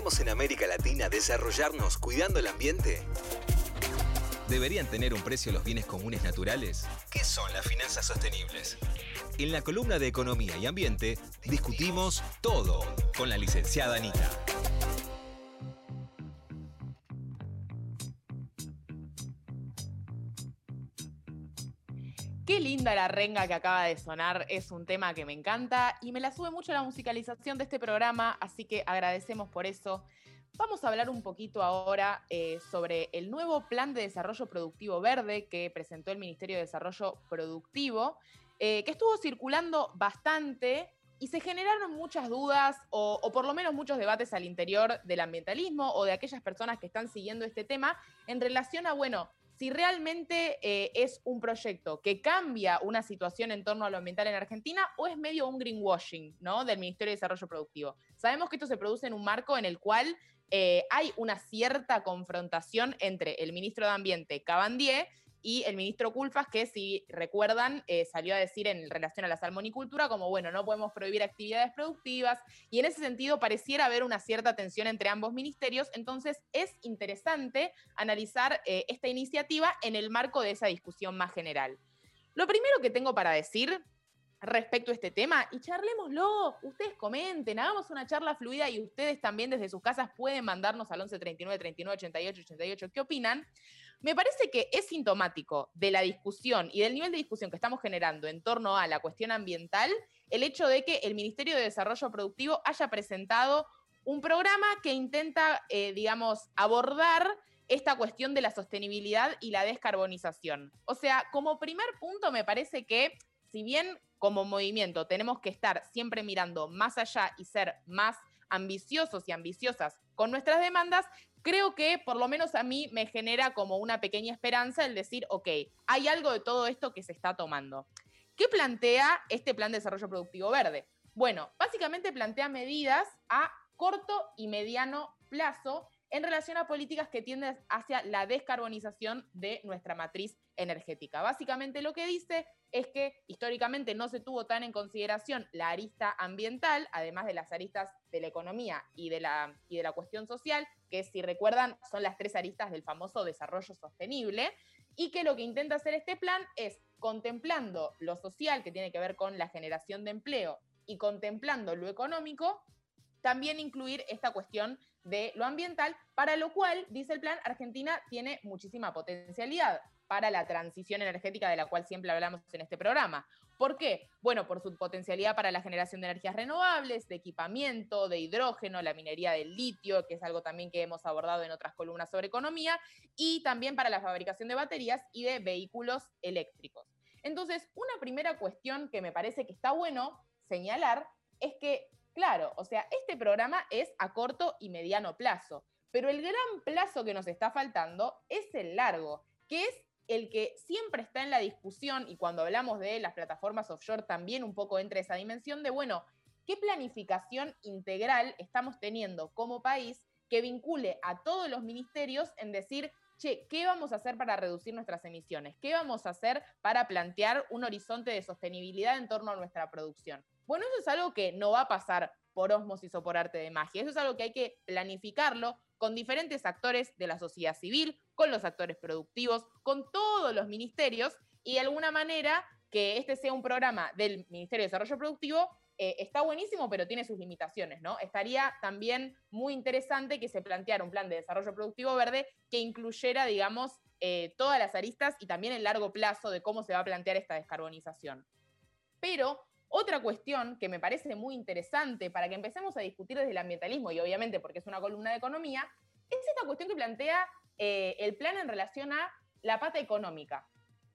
¿Podemos en América Latina desarrollarnos cuidando el ambiente? ¿Deberían tener un precio los bienes comunes naturales? ¿Qué son las finanzas sostenibles? En la columna de Economía y Ambiente discutimos todo con la licenciada Anita. Linda la renga que acaba de sonar, es un tema que me encanta y me la sube mucho la musicalización de este programa, así que agradecemos por eso. Vamos a hablar un poquito ahora eh, sobre el nuevo Plan de Desarrollo Productivo Verde que presentó el Ministerio de Desarrollo Productivo, eh, que estuvo circulando bastante y se generaron muchas dudas o, o, por lo menos muchos debates al interior del ambientalismo o de aquellas personas que están siguiendo este tema en relación a, bueno, si realmente eh, es un proyecto que cambia una situación en torno a lo ambiental en Argentina o es medio un greenwashing ¿no? del Ministerio de Desarrollo Productivo. Sabemos que esto se produce en un marco en el cual eh, hay una cierta confrontación entre el ministro de Ambiente, Cabandier, y el ministro Culfas, que si recuerdan, eh, salió a decir en relación a la salmonicultura como, bueno, no podemos prohibir actividades productivas, y en ese sentido pareciera haber una cierta tensión entre ambos ministerios, entonces es interesante analizar eh, esta iniciativa en el marco de esa discusión más general. Lo primero que tengo para decir respecto a este tema y charlémoslo, ustedes comenten, hagamos una charla fluida y ustedes también desde sus casas pueden mandarnos al 11 39 39 88 88 qué opinan. Me parece que es sintomático de la discusión y del nivel de discusión que estamos generando en torno a la cuestión ambiental el hecho de que el Ministerio de Desarrollo Productivo haya presentado un programa que intenta, eh, digamos, abordar esta cuestión de la sostenibilidad y la descarbonización. O sea, como primer punto me parece que si bien como movimiento tenemos que estar siempre mirando más allá y ser más ambiciosos y ambiciosas con nuestras demandas, creo que por lo menos a mí me genera como una pequeña esperanza el decir, ok, hay algo de todo esto que se está tomando. ¿Qué plantea este plan de desarrollo productivo verde? Bueno, básicamente plantea medidas a corto y mediano plazo en relación a políticas que tienden hacia la descarbonización de nuestra matriz energética. Básicamente lo que dice es que históricamente no se tuvo tan en consideración la arista ambiental, además de las aristas de la economía y de la, y de la cuestión social, que si recuerdan son las tres aristas del famoso desarrollo sostenible, y que lo que intenta hacer este plan es contemplando lo social que tiene que ver con la generación de empleo y contemplando lo económico, también incluir esta cuestión de lo ambiental, para lo cual, dice el plan, Argentina tiene muchísima potencialidad para la transición energética de la cual siempre hablamos en este programa. ¿Por qué? Bueno, por su potencialidad para la generación de energías renovables, de equipamiento, de hidrógeno, la minería del litio, que es algo también que hemos abordado en otras columnas sobre economía, y también para la fabricación de baterías y de vehículos eléctricos. Entonces, una primera cuestión que me parece que está bueno señalar es que Claro, o sea, este programa es a corto y mediano plazo, pero el gran plazo que nos está faltando es el largo, que es el que siempre está en la discusión y cuando hablamos de las plataformas offshore también un poco entra esa dimensión de, bueno, ¿qué planificación integral estamos teniendo como país que vincule a todos los ministerios en decir, che, ¿qué vamos a hacer para reducir nuestras emisiones? ¿Qué vamos a hacer para plantear un horizonte de sostenibilidad en torno a nuestra producción? Bueno, eso es algo que no va a pasar por osmosis o por arte de magia. Eso es algo que hay que planificarlo con diferentes actores de la sociedad civil, con los actores productivos, con todos los ministerios y de alguna manera que este sea un programa del Ministerio de Desarrollo Productivo eh, está buenísimo, pero tiene sus limitaciones, ¿no? Estaría también muy interesante que se planteara un plan de desarrollo productivo verde que incluyera, digamos, eh, todas las aristas y también el largo plazo de cómo se va a plantear esta descarbonización. Pero otra cuestión que me parece muy interesante para que empecemos a discutir desde el ambientalismo, y obviamente porque es una columna de economía, es esta cuestión que plantea eh, el plan en relación a la pata económica,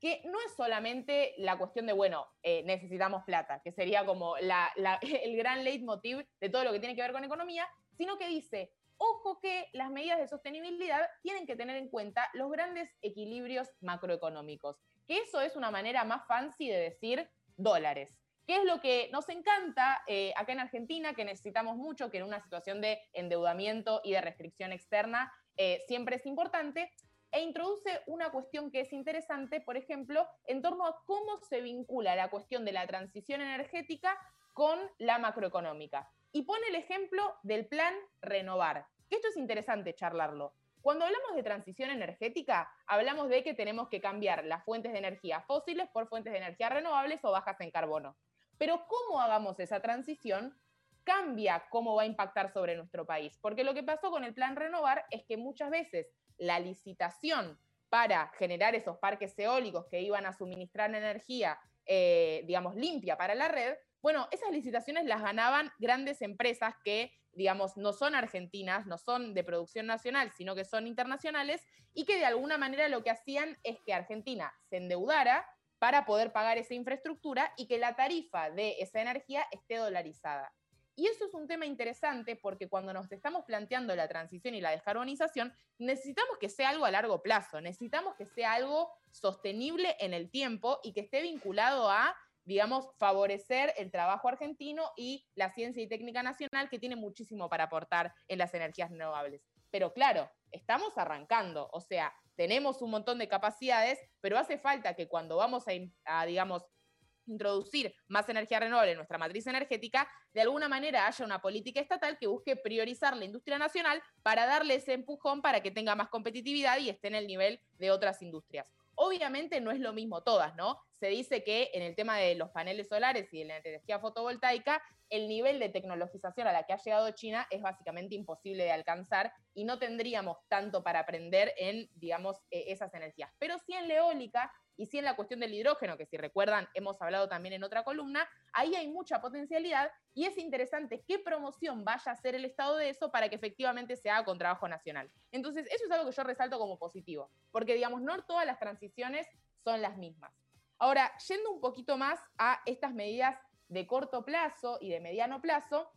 que no es solamente la cuestión de, bueno, eh, necesitamos plata, que sería como el gran leitmotiv de todo lo que tiene que ver con economía, sino que dice, ojo que las medidas de sostenibilidad tienen que tener en cuenta los grandes equilibrios macroeconómicos, que eso es una manera más fancy de decir dólares. ¿Qué es lo que nos encanta eh, acá en Argentina, que necesitamos mucho, que en una situación de endeudamiento y de restricción externa eh, siempre es importante? E introduce una cuestión que es interesante, por ejemplo, en torno a cómo se vincula la cuestión de la transición energética con la macroeconómica. Y pone el ejemplo del plan Renovar, que esto es interesante charlarlo. Cuando hablamos de transición energética, hablamos de que tenemos que cambiar las fuentes de energía fósiles por fuentes de energía renovables o bajas en carbono. Pero cómo hagamos esa transición cambia cómo va a impactar sobre nuestro país. Porque lo que pasó con el plan Renovar es que muchas veces la licitación para generar esos parques eólicos que iban a suministrar energía, eh, digamos, limpia para la red, bueno, esas licitaciones las ganaban grandes empresas que, digamos, no son argentinas, no son de producción nacional, sino que son internacionales, y que de alguna manera lo que hacían es que Argentina se endeudara para poder pagar esa infraestructura y que la tarifa de esa energía esté dolarizada. Y eso es un tema interesante porque cuando nos estamos planteando la transición y la descarbonización, necesitamos que sea algo a largo plazo, necesitamos que sea algo sostenible en el tiempo y que esté vinculado a, digamos, favorecer el trabajo argentino y la ciencia y técnica nacional que tiene muchísimo para aportar en las energías renovables. Pero claro, estamos arrancando, o sea, tenemos un montón de capacidades, pero hace falta que cuando vamos a, digamos, introducir más energía renovable en nuestra matriz energética, de alguna manera haya una política estatal que busque priorizar la industria nacional para darle ese empujón para que tenga más competitividad y esté en el nivel de otras industrias. Obviamente no es lo mismo todas, ¿no? Se dice que en el tema de los paneles solares y de la energía fotovoltaica, el nivel de tecnologización a la que ha llegado China es básicamente imposible de alcanzar y no tendríamos tanto para aprender en, digamos, e-, esas energías. Pero sí en la eólica y sí en la cuestión del hidrógeno, que si recuerdan hemos hablado también en otra columna, ahí hay mucha potencialidad y es interesante qué promoción vaya a hacer el Estado de eso para que efectivamente se haga con trabajo nacional. Entonces, eso es algo que yo resalto como positivo, porque digamos, no todas las transiciones son las mismas. Ahora, yendo un poquito más a estas medidas de corto plazo y de mediano plazo,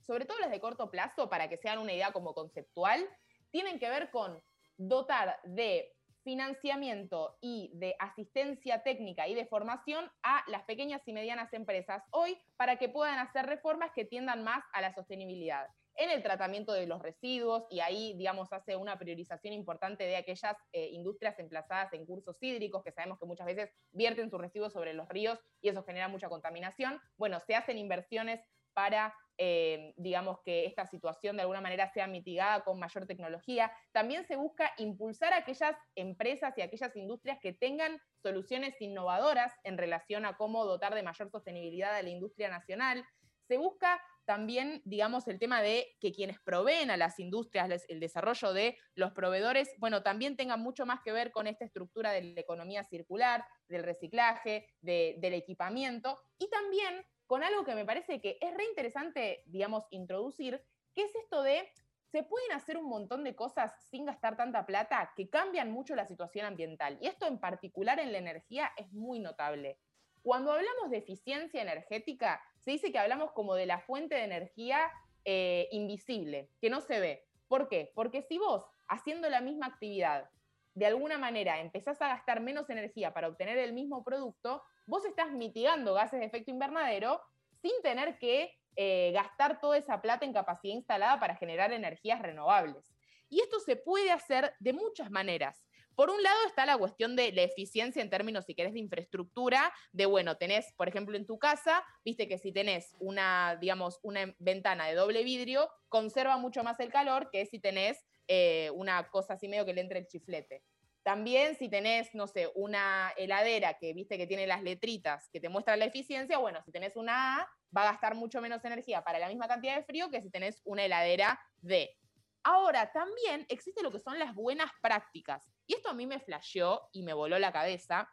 sobre todo las de corto plazo, para que sean una idea como conceptual, tienen que ver con dotar de financiamiento y de asistencia técnica y de formación a las pequeñas y medianas empresas hoy para que puedan hacer reformas que tiendan más a la sostenibilidad en el tratamiento de los residuos y ahí, digamos, hace una priorización importante de aquellas eh, industrias emplazadas en cursos hídricos que sabemos que muchas veces vierten sus residuos sobre los ríos y eso genera mucha contaminación. Bueno, se hacen inversiones para eh, digamos, que esta situación de alguna manera sea mitigada con mayor tecnología. También se busca impulsar aquellas empresas y aquellas industrias que tengan soluciones innovadoras en relación a cómo dotar de mayor sostenibilidad a la industria nacional. Se busca también, digamos, el tema de que quienes proveen a las industrias, el desarrollo de los proveedores, bueno, también tengan mucho más que ver con esta estructura de la economía circular, del reciclaje, del equipamiento, y también con algo que me parece que es re interesante, digamos, introducir, que es esto de, se pueden hacer un montón de cosas sin gastar tanta plata que cambian mucho la situación ambiental. Y esto en particular en la energía es muy notable. Cuando hablamos de eficiencia energética, se dice que hablamos como de la fuente de energía eh, invisible, que no se ve. ¿Por qué? Porque si vos, haciendo la misma actividad, de alguna manera empezás a gastar menos energía para obtener el mismo producto, vos estás mitigando gases de efecto invernadero sin tener que eh, gastar toda esa plata en capacidad instalada para generar energías renovables. Y esto se puede hacer de muchas maneras. Por un lado está la cuestión de la eficiencia en términos, si querés, de infraestructura, de, bueno, tenés, por ejemplo, en tu casa, viste que si tenés una, digamos, una ventana de doble vidrio, conserva mucho más el calor que si tenés eh, una cosa así medio que le entre el chiflete. También si tenés, no sé, una heladera que viste que tiene las letritas que te muestran la eficiencia, bueno, si tenés una A, va a gastar mucho menos energía para la misma cantidad de frío que si tenés una heladera D. Ahora, también existe lo que son las buenas prácticas. Y esto a mí me flasheó y me voló la cabeza,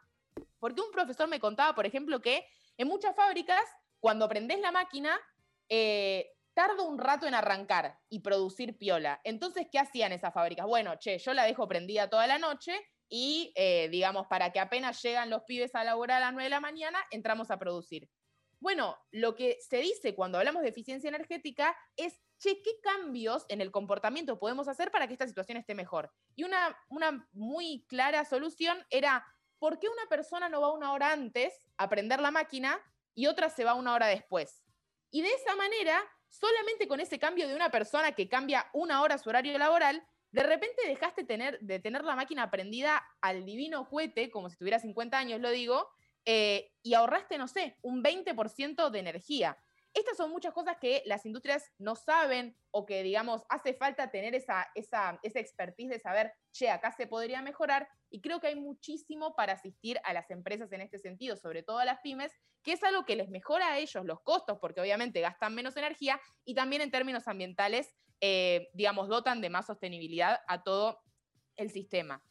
porque un profesor me contaba, por ejemplo, que en muchas fábricas, cuando prendés la máquina, eh, tarda un rato en arrancar y producir piola. Entonces, ¿qué hacían esas fábricas? Bueno, che, yo la dejo prendida toda la noche y, eh, digamos, para que apenas llegan los pibes a laborar a las 9 de la mañana, entramos a producir. Bueno, lo que se dice cuando hablamos de eficiencia energética es, che, ¿qué cambios en el comportamiento podemos hacer para que esta situación esté mejor? Y una, una muy clara solución era, ¿por qué una persona no va una hora antes a prender la máquina y otra se va una hora después? Y de esa manera solamente con ese cambio de una persona que cambia una hora su horario laboral, de repente dejaste tener, de tener la máquina prendida al divino cohete, como si tuviera 50 años, lo digo, eh, y ahorraste, no sé, un 20% de energía. Estas son muchas cosas que las industrias no saben o que, digamos, hace falta tener esa, esa, esa expertise de saber, che, acá se podría mejorar. Y creo que hay muchísimo para asistir a las empresas en este sentido, sobre todo a las pymes, que es algo que les mejora a ellos los costos, porque obviamente gastan menos energía y también en términos ambientales, eh, digamos, dotan de más sostenibilidad a todo el sistema.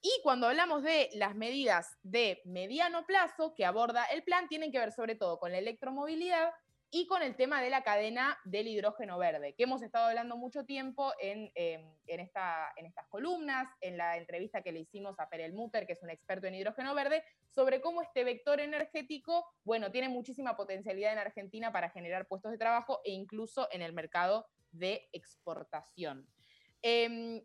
Y cuando hablamos de las medidas de mediano plazo que aborda el plan, tienen que ver sobre todo con la electromovilidad, y con el tema de la cadena del hidrógeno verde, que hemos estado hablando mucho tiempo en, em, en, esta, en estas columnas, en la entrevista que le hicimos a Perel Mutter, que es un experto en hidrógeno verde, sobre cómo este vector energético, bueno, tiene muchísima potencialidad en Argentina para generar puestos de trabajo e incluso en el mercado de exportación. Em,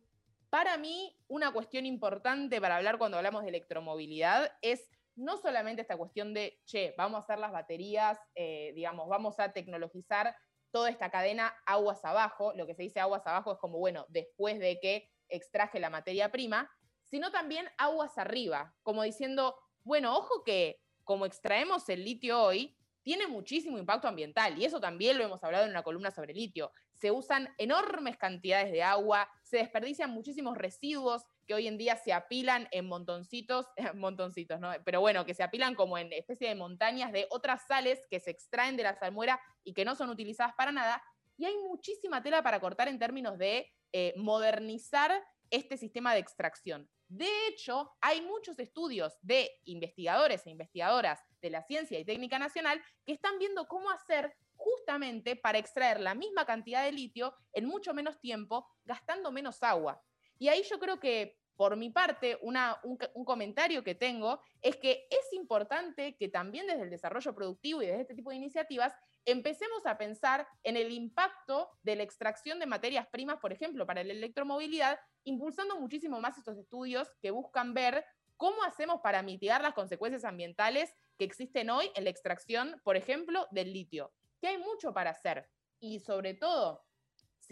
para mí, una cuestión importante para hablar cuando hablamos de electromovilidad es no solamente esta cuestión de, che, vamos a hacer las baterías, eh, digamos, vamos a tecnologizar toda esta cadena aguas abajo, lo que se dice aguas abajo es como, bueno, después de que extraje la materia prima, sino también aguas arriba, como diciendo, bueno, ojo que como extraemos el litio hoy, tiene muchísimo impacto ambiental y eso también lo hemos hablado en una columna sobre litio. Se usan enormes cantidades de agua, se desperdician muchísimos residuos que hoy en día se apilan en montoncitos, montoncitos, ¿no? Pero bueno, que se apilan como en especie de montañas de otras sales que se extraen de la salmuera y que no son utilizadas para nada. Y hay muchísima tela para cortar en términos de eh, modernizar este sistema de extracción. De hecho, hay muchos estudios de investigadores e investigadoras de la ciencia y técnica nacional que están viendo cómo hacer justamente para extraer la misma cantidad de litio en mucho menos tiempo, gastando menos agua. Y ahí yo creo que, por mi parte, un, un, comentario que tengo es que es importante que también desde el desarrollo productivo y desde este tipo de iniciativas empecemos a pensar en el impacto de la extracción de materias primas, por ejemplo, para la electromovilidad, impulsando muchísimo más estos estudios que buscan ver cómo hacemos para mitigar las consecuencias ambientales que existen hoy en la extracción, por ejemplo, del litio. Que hay mucho para hacer. Y sobre todo,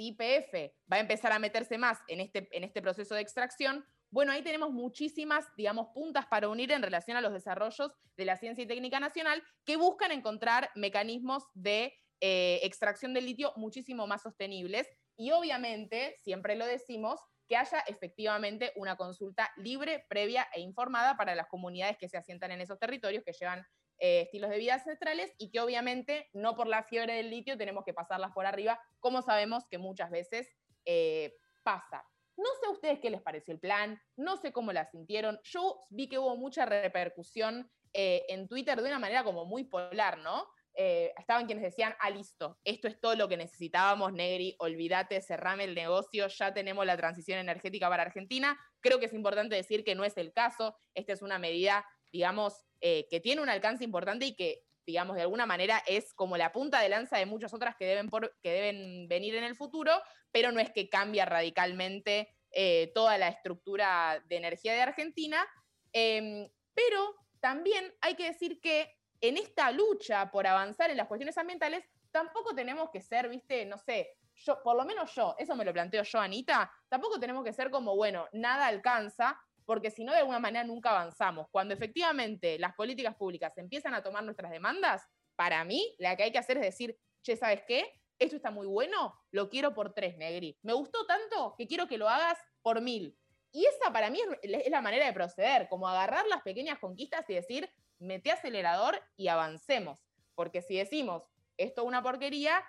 si IPF va a empezar a meterse más en este, en este proceso de extracción, bueno, ahí tenemos muchísimas, digamos, puntas para unir en relación a los desarrollos de la ciencia y técnica nacional que buscan encontrar mecanismos de eh, extracción del litio muchísimo más sostenibles. Y obviamente, siempre lo decimos, que haya efectivamente una consulta libre, previa e informada para las comunidades que se asientan en esos territorios, que llevan eh, estilos de vida ancestrales y que obviamente no por la fiebre del litio tenemos que pasarlas por arriba, como sabemos que muchas veces eh, pasa. No sé a ustedes qué les pareció el plan, no sé cómo la sintieron. Yo vi que hubo mucha repercusión eh, en Twitter de una manera como muy polar, ¿no? Eh, estaban quienes decían, ah, listo, esto es todo lo que necesitábamos, Negri, olvídate, cerrame el negocio, ya tenemos la transición energética para Argentina. Creo que es importante decir que no es el caso, esta es una medida, digamos, eh, que tiene un alcance importante y que, digamos, de alguna manera es como la punta de lanza de muchas otras que deben, que deben venir en el futuro, pero no es que cambia radicalmente eh, toda la estructura de energía de Argentina. Em, pero también hay que decir que en esta lucha por avanzar en las cuestiones ambientales, tampoco tenemos que ser, viste, no sé, yo, por lo menos yo, eso me lo planteo yo, Anita, tampoco tenemos que ser como, bueno, nada alcanza, porque si no, de alguna manera nunca avanzamos. Cuando efectivamente las políticas públicas empiezan a tomar nuestras demandas, para mí, la que hay que hacer es decir, che, ¿sabes qué? Esto está muy bueno, lo quiero por tres, Negri. Me gustó tanto que quiero que lo hagas por mil. Y esa para mí es la manera de proceder, como agarrar las pequeñas conquistas y decir, mete acelerador y avancemos. Porque si decimos, esto es una porquería,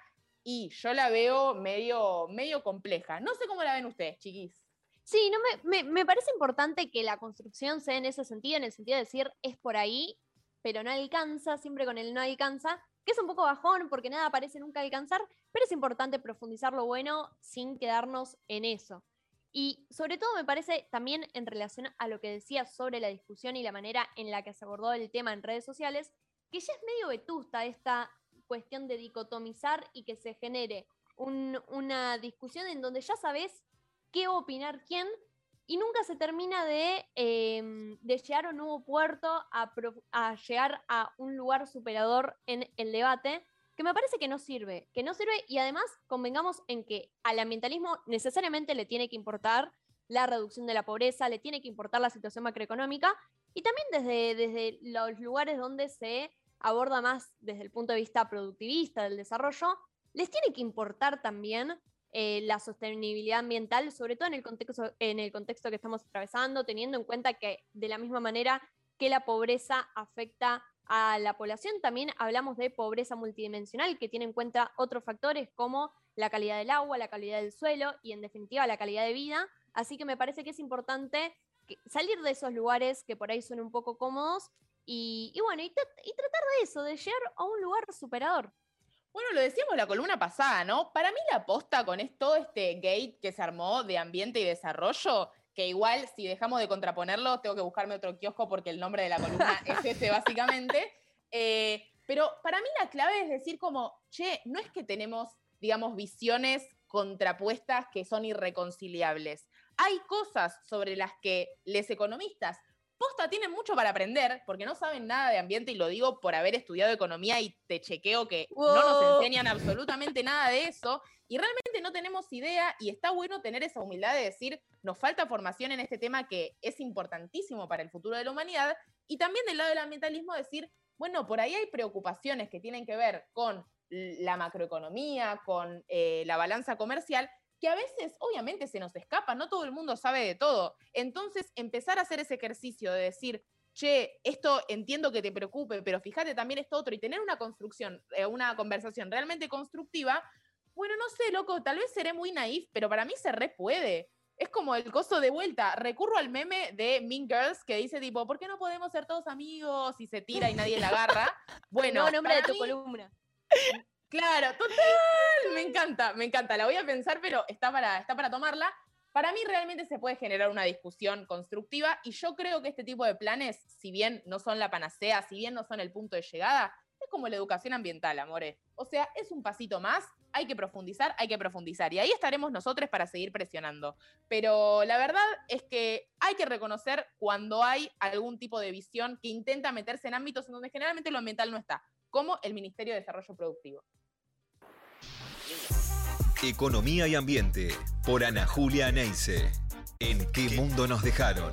y yo la veo medio, medio compleja. No sé cómo la ven ustedes, chiquis. Sí, no me, me, parece importante que la construcción sea en ese sentido, en el sentido de decir, es por ahí, pero no alcanza, siempre con el no alcanza, que es un poco bajón porque nada parece nunca alcanzar, pero es importante profundizar lo bueno sin quedarnos en eso. Y sobre todo me parece también en relación a lo que decía sobre la discusión y la manera en la que se abordó el tema en redes sociales, que ya es medio vetusta esta cuestión de dicotomizar y que se genere una discusión en donde ya sabes qué opinar quién y nunca se termina de, em, llegar a un nuevo puerto, a, a llegar a un lugar superador en el debate que me parece que no sirve, que no sirve y además convengamos en que al ambientalismo necesariamente le tiene que importar la reducción de la pobreza, le tiene que importar la situación macroeconómica y también desde, desde los lugares donde se aborda más desde el punto de vista productivista del desarrollo, les tiene que importar también eh, la sostenibilidad ambiental, sobre todo en el, contexto, en el contexto que estamos atravesando, teniendo en cuenta que de la misma manera que la pobreza afecta a la población, también hablamos de pobreza multidimensional, que tiene en cuenta otros factores como la calidad del agua, la calidad del suelo y en definitiva la calidad de vida. Así que me parece que es importante salir de esos lugares que por ahí son un poco cómodos y, bueno, y, y tratar de eso, de llegar a un lugar superador. Bueno, lo decíamos la columna pasada, ¿no? Para mí la aposta con todo este gate que se armó de ambiente y desarrollo, que igual si dejamos de contraponerlo, tengo que buscarme otro kiosco porque el nombre de la columna es ese básicamente. Eh, pero para mí la clave es decir como, che, no es que tenemos, digamos, visiones contrapuestas que son irreconciliables. Hay cosas sobre las que les economistas posta tienen mucho para aprender, porque no saben nada de ambiente, y lo digo por haber estudiado economía y te chequeo que no nos enseñan absolutamente nada de eso, y realmente no tenemos idea, y está bueno tener esa humildad de decir, nos falta formación en este tema que es importantísimo para el futuro de la humanidad, y también del lado del ambientalismo decir, bueno, por ahí hay preocupaciones que tienen que ver con la macroeconomía, con eh, la balanza comercial, que a veces obviamente se nos escapa, no todo el mundo sabe de todo. Entonces, empezar a hacer ese ejercicio de decir, che, esto entiendo que te preocupe, pero fíjate también esto otro, y tener una construcción, eh, una conversación realmente constructiva, bueno, no sé, loco, tal vez seré muy naif, pero para mí se re puede. Es como el costo de vuelta. Recurro al meme de Mean Girls que dice tipo, ¿por qué no podemos ser todos amigos? Y se tira y nadie la agarra. Bueno, no, nombre de tu columna. Claro, total. Me encanta, me encanta. La voy a pensar, pero está para, está para tomarla. Para mí realmente se puede generar una discusión constructiva y yo creo que este tipo de planes, si bien no son la panacea, si bien no son el punto de llegada, es como la educación ambiental, amore. O sea, es un pasito más, hay que profundizar, hay que profundizar. Y ahí estaremos nosotros para seguir presionando. Pero la verdad es que hay que reconocer cuando hay algún tipo de visión que intenta meterse en ámbitos en donde generalmente lo ambiental no está, como el Ministerio de Desarrollo Productivo. Economía y Ambiente, por Ana Julia Neise. ¿En qué mundo nos dejaron?